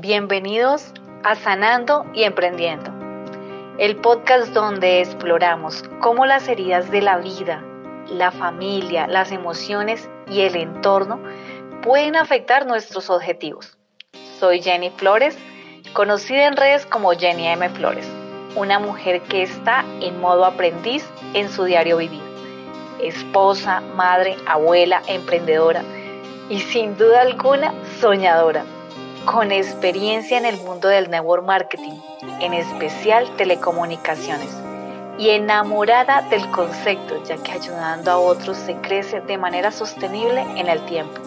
Bienvenidos a Sanando y Emprendiendo, el podcast donde exploramos cómo las heridas de la vida, la familia, las emociones y el entorno pueden afectar nuestros objetivos. Soy Jenny Flores, conocida en redes como Jenny M. Flores, una mujer que está en modo aprendiz en su diario vivir. Esposa, madre, abuela, emprendedora y sin duda alguna soñadora con experiencia en el mundo del network marketing, en especial telecomunicaciones, y enamorada del concepto, ya que ayudando a otros se crece de manera sostenible en el tiempo.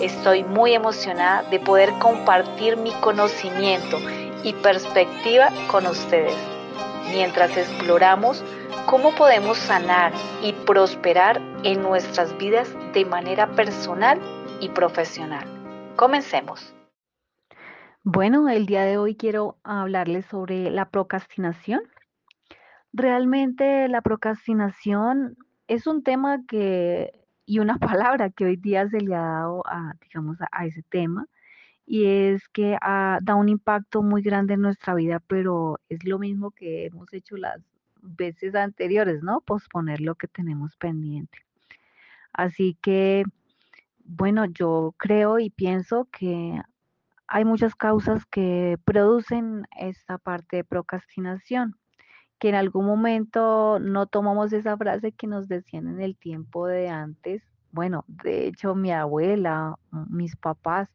Estoy muy emocionada de poder compartir mi conocimiento y perspectiva con ustedes, mientras exploramos cómo podemos sanar y prosperar en nuestras vidas de manera personal y profesional. Comencemos. Bueno, el día de hoy quiero hablarles sobre la procrastinación. Realmente la procrastinación es un tema que y una palabra que hoy día se le ha dado a, digamos, a, ese tema y es que ah, da un impacto muy grande en nuestra vida, pero es lo mismo que hemos hecho las veces anteriores, ¿no? Posponer lo que tenemos pendiente. Así que, bueno, yo creo y pienso que hay muchas causas que producen esta parte de procrastinación, que en algún momento no tomamos esa frase que nos decían en el tiempo de antes. Bueno, de hecho mi abuela, mis papás,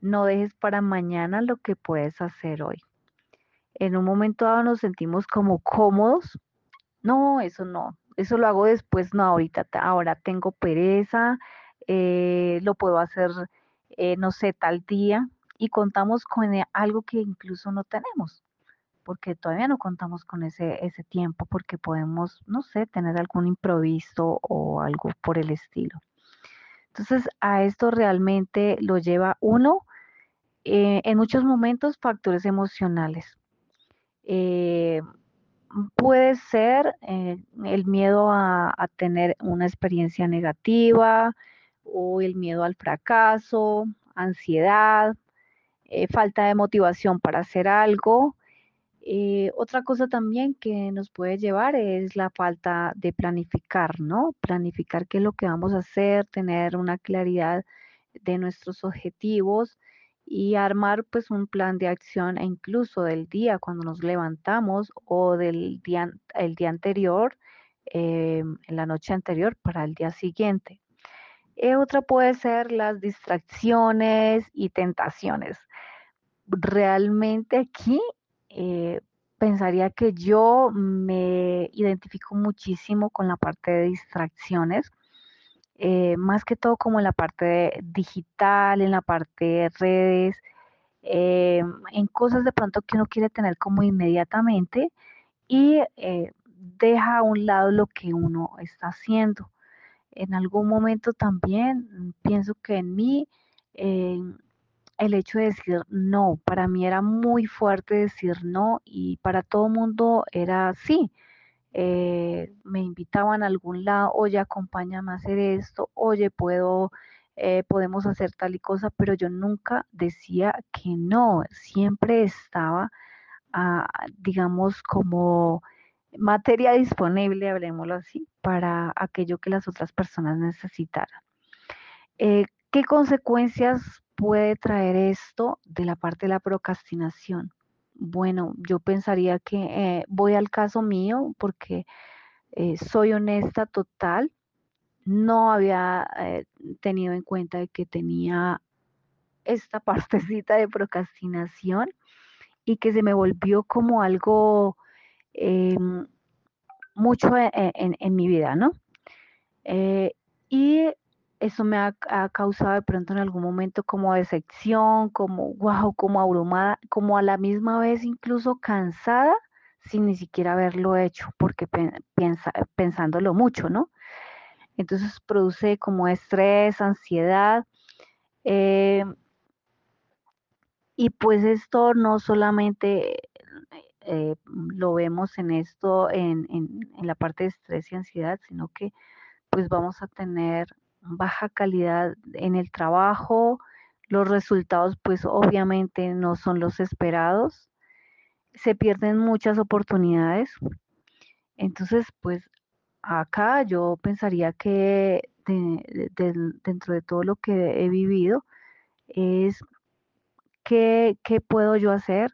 no dejes para mañana lo que puedes hacer hoy. En un momento dado nos sentimos como cómodos. No, eso no, eso lo hago después, no, ahorita, ahora tengo pereza, eh, lo puedo hacer, eh, no sé, tal día y contamos con e, algo que incluso no tenemos, porque todavía no contamos con ese, ese tiempo, porque podemos, no sé, tener algún improviso o algo por el estilo. Entonces, a esto realmente lo lleva uno eh, en muchos momentos factores emocionales. Eh, puede ser eh, el miedo a, tener una experiencia negativa o el miedo al fracaso, ansiedad, eh, falta de motivación para hacer algo. Eh, otra cosa también que nos puede llevar es la falta de planificar, ¿no? Planificar qué es lo que vamos a hacer, tener una claridad de nuestros objetivos y armar pues un plan de acción e incluso del día cuando nos levantamos o del día, el día anterior, eh, en la noche anterior para el día siguiente. Otra puede ser las distracciones y tentaciones realmente aquí eh, pensaría que yo me identifico muchísimo con la parte de distracciones, eh, más que todo como en la parte digital, en la parte de redes, eh, en cosas de pronto que uno quiere tener como inmediatamente y deja a un lado lo que uno está haciendo. En algún momento también pienso que en mí el hecho de decir no, para mí era muy fuerte decir no y para todo mundo era así. Eh, me invitaban a algún lado, oye, acompáñame a hacer esto, oye, puedo, eh, podemos hacer tal y cosa, pero yo nunca decía que no, siempre estaba, ah, digamos, como materia disponible, hablemoslo así, para aquello que las otras personas necesitaran. Eh, ¿Qué consecuencias puede traer esto de la parte de la procrastinación? Bueno, yo pensaría que eh, voy al caso mío porque eh, soy honesta total. No había tenido en cuenta de que tenía esta partecita de procrastinación y que se me volvió como algo em, mucho en, en, mi vida, ¿no? y eso me ha, causado de pronto en algún momento como decepción, como wow, como abrumada, como a la misma vez incluso cansada sin ni siquiera haberlo hecho, porque pensándolo mucho, ¿no? Entonces produce como estrés, ansiedad. Eh, y pues esto no solamente eh, lo vemos en esto, en, en la parte de estrés y ansiedad, sino que pues vamos a tener baja calidad en el trabajo, los resultados pues obviamente no son los esperados, se pierden muchas oportunidades. Entonces pues acá yo pensaría que dentro de todo lo que he vivido es qué, qué puedo yo hacer,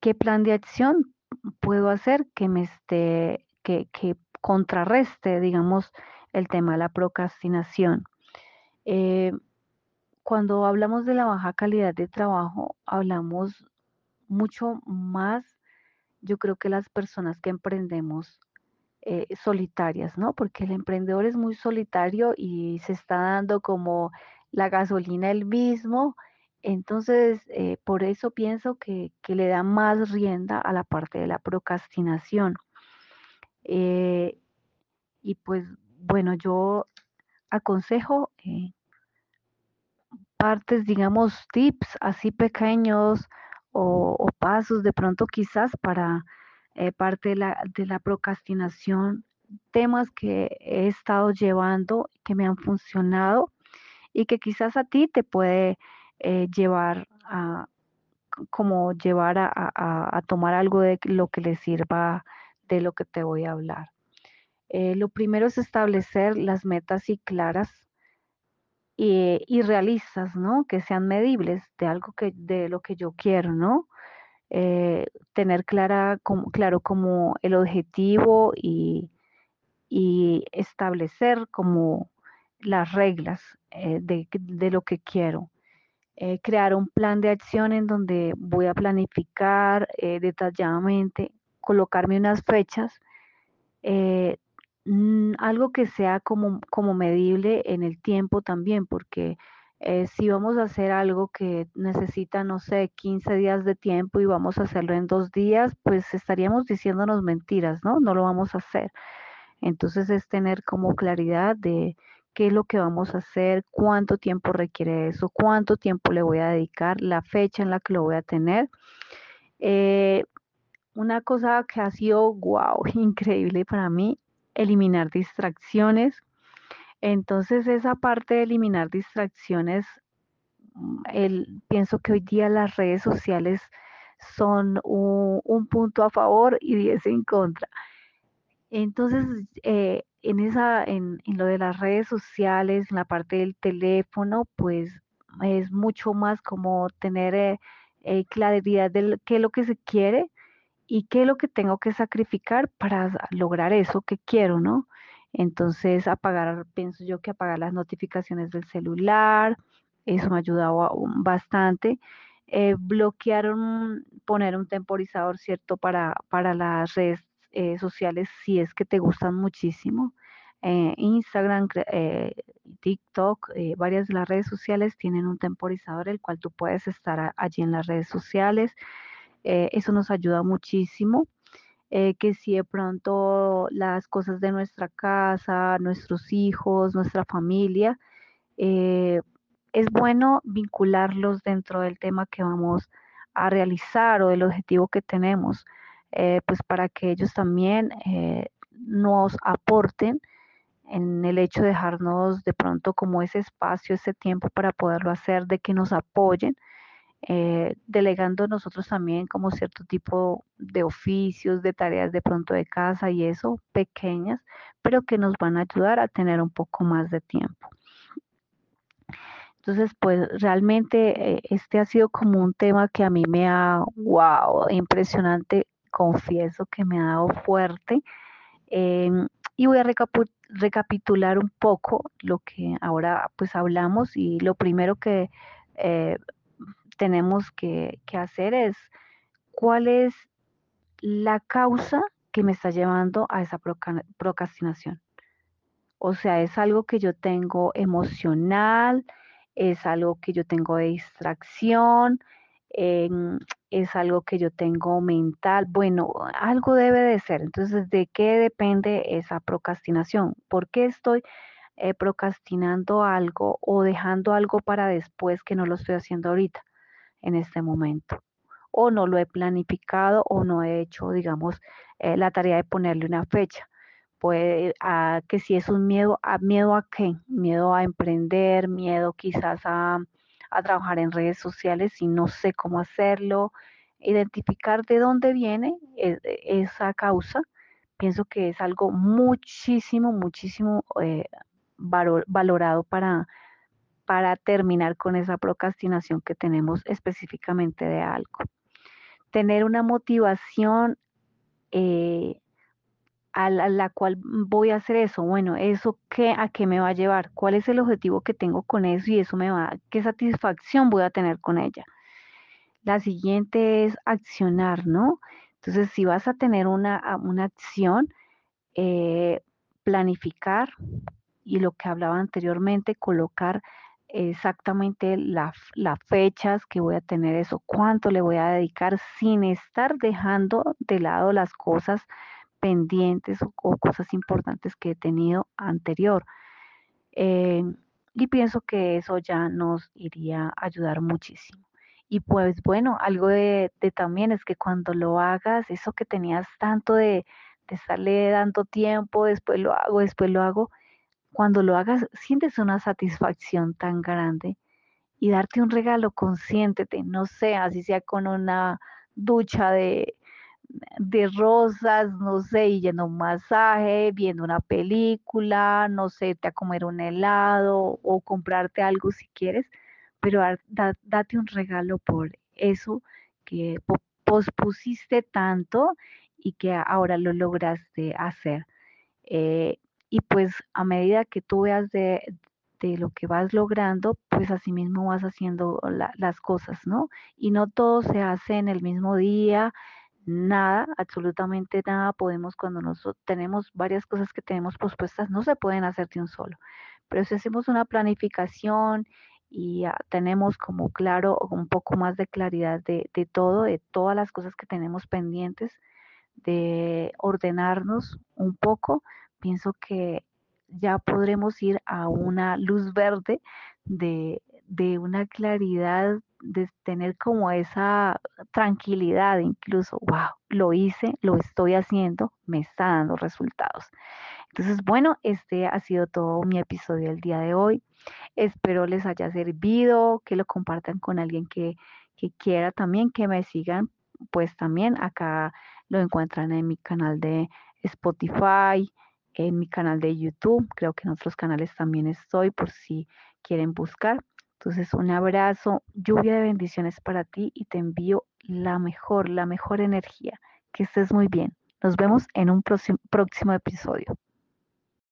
qué plan de acción puedo hacer que me esté, que, que contrarreste, digamos, el tema de la procrastinación. Eh, cuando hablamos de la baja calidad de trabajo, hablamos mucho más, yo creo que las personas que emprendemos eh, solitarias, ¿no? Porque el emprendedor es muy solitario y se está dando como la gasolina el mismo. Entonces, eh, por eso pienso que, le da más rienda a la parte de la procrastinación. Eh, y pues, bueno, yo aconsejo partes, digamos, tips así pequeños o pasos de pronto quizás para eh, parte de la, de la procrastinación, temas que he estado llevando, que me han funcionado y que quizás a ti te puede eh, llevar a como llevar a, tomar algo de lo que le sirva de lo que te voy a hablar. Eh, lo primero es establecer las metas y claras y, y, realistas, ¿no? Que sean medibles de algo que, de lo que yo quiero, ¿no? Eh, tener clara, como, claro como el objetivo y, establecer como las reglas eh, de, lo que quiero. Eh, crear un plan de acción en donde voy a planificar detalladamente, colocarme unas fechas, mm, algo que sea como, como medible en el tiempo también, porque eh, si vamos a hacer algo que necesita, no sé, 15 días de tiempo y vamos a hacerlo en dos días, pues estaríamos diciéndonos mentiras, ¿no? No lo vamos a hacer. Entonces es tener como claridad de qué es lo que vamos a hacer, cuánto tiempo requiere eso, cuánto tiempo le voy a dedicar, la fecha en la que lo voy a tener. Eh, una cosa que ha sido, wow, increíble para mí, eliminar distracciones entonces esa parte de eliminar distracciones, mm, pienso que hoy día las redes sociales son un, punto a favor y 10 en contra. Entonces, eh, en, esa, en, lo de las redes sociales, en la parte del teléfono, pues es mucho más como tener eh, eh, claridad de qué es lo que se quiere y qué es lo que tengo que sacrificar para lograr eso que quiero, ¿no? Entonces, apagar, pienso yo que apagar las notificaciones del celular, eso me ha ayudado bastante. Eh, bloquear, poner un temporizador, ¿cierto? Para, para las redes eh, sociales si es que te gustan muchísimo. Eh, Instagram, TikTok, varias de las redes sociales tienen un temporizador el cual tú puedes estar allí en las redes sociales. eso nos ayuda muchísimo. Eh, que si de pronto las cosas de nuestra casa, nuestros hijos, nuestra familia, eh, es bueno vincularlos dentro del tema que vamos a realizar o del objetivo que tenemos, eh, pues para que ellos también nos aporten en el hecho de dejarnos de pronto como ese espacio, ese tiempo para poderlo hacer, de que nos apoyen eh, delegando nosotros también como cierto tipo de oficios, de tareas de pronto de casa y eso, pequeñas, pero que nos van a ayudar a tener un poco más de tiempo. Entonces, pues realmente eh, este ha sido como un tema que a mí me ha, wow, impresionante, confieso que me ha dado fuerte. Em, y voy a recapitular un poco lo que ahora pues hablamos y lo primero que eh, tenemos que, hacer es cuál es la causa que me está llevando a esa procrastinación. O sea, es algo que yo tengo emocional, es algo que yo tengo de distracción, es algo que yo tengo mental. Bueno, algo debe de ser. Entonces, ¿de qué depende esa procrastinación? ¿Por qué estoy eh, procrastinando algo o dejando algo para después que no lo estoy haciendo ahorita? en este momento. O no lo he planificado o no he hecho, digamos, eh, la tarea de ponerle una fecha. puede, que si es un miedo, ¿a miedo a qué? Miedo a emprender, miedo quizás a, a trabajar en redes sociales y no sé cómo hacerlo, identificar de dónde viene e, esa causa, pienso que es algo muchísimo, muchísimo eh, valorado para, para terminar con esa procrastinación que tenemos específicamente de algo. Tener una motivación eh, a, la, cual voy a hacer eso. Bueno, ¿eso qué, a qué me va a llevar? ¿Cuál es el objetivo que tengo con eso? Y eso me va, ¿qué satisfacción voy a tener con ella? La siguiente es accionar, ¿no? Entonces, si vas a tener una, una acción, eh, planificar y lo que hablaba anteriormente, colocar exactamente las fechas que voy a tener eso, cuánto le voy a dedicar sin estar dejando de lado las cosas pendientes o, cosas importantes que he tenido anterior. Eh, y pienso que eso ya nos iría a ayudar muchísimo. Y pues bueno, algo de, también es que cuando lo hagas, eso que tenías tanto de, de estarle dando tiempo, después lo hago, después lo hago, cuando lo hagas, sientes una satisfacción tan grande y darte un regalo, consiéntete, no sé, así sea con una ducha de, de rosas, no sé, y un masaje, viendo una película, no sé, te a comer un helado o comprarte algo si quieres, pero date un regalo por eso que pospusiste tanto y que ahora lo lograste hacer. Eh, y pues a medida que tú veas de, lo que vas logrando, pues así mismo vas haciendo las cosas, ¿no? Y no todo se hace en el mismo día, nada, absolutamente nada podemos cuando nosotros tenemos varias cosas que tenemos pospuestas, no se pueden hacer de un solo. Pero si hacemos una planificación y tenemos como claro un poco más de claridad de, de todo, de todas las cosas que tenemos pendientes, de ordenarnos un poco, pienso que ya podremos ir a una luz verde de, de una claridad de tener como esa tranquilidad incluso, wow, lo hice, lo estoy haciendo, me está dando resultados. Entonces, bueno, este ha sido todo mi episodio del día de hoy. Espero les haya servido, que lo compartan con alguien que, que quiera también, que me sigan, pues también acá lo encuentran en mi canal de Spotify, en mi canal de YouTube, creo que en otros canales también estoy por si quieren buscar. Entonces, un abrazo, lluvia de bendiciones para ti y te envío la mejor, la mejor energía. Que estés muy bien. Nos vemos en un próximo, episodio.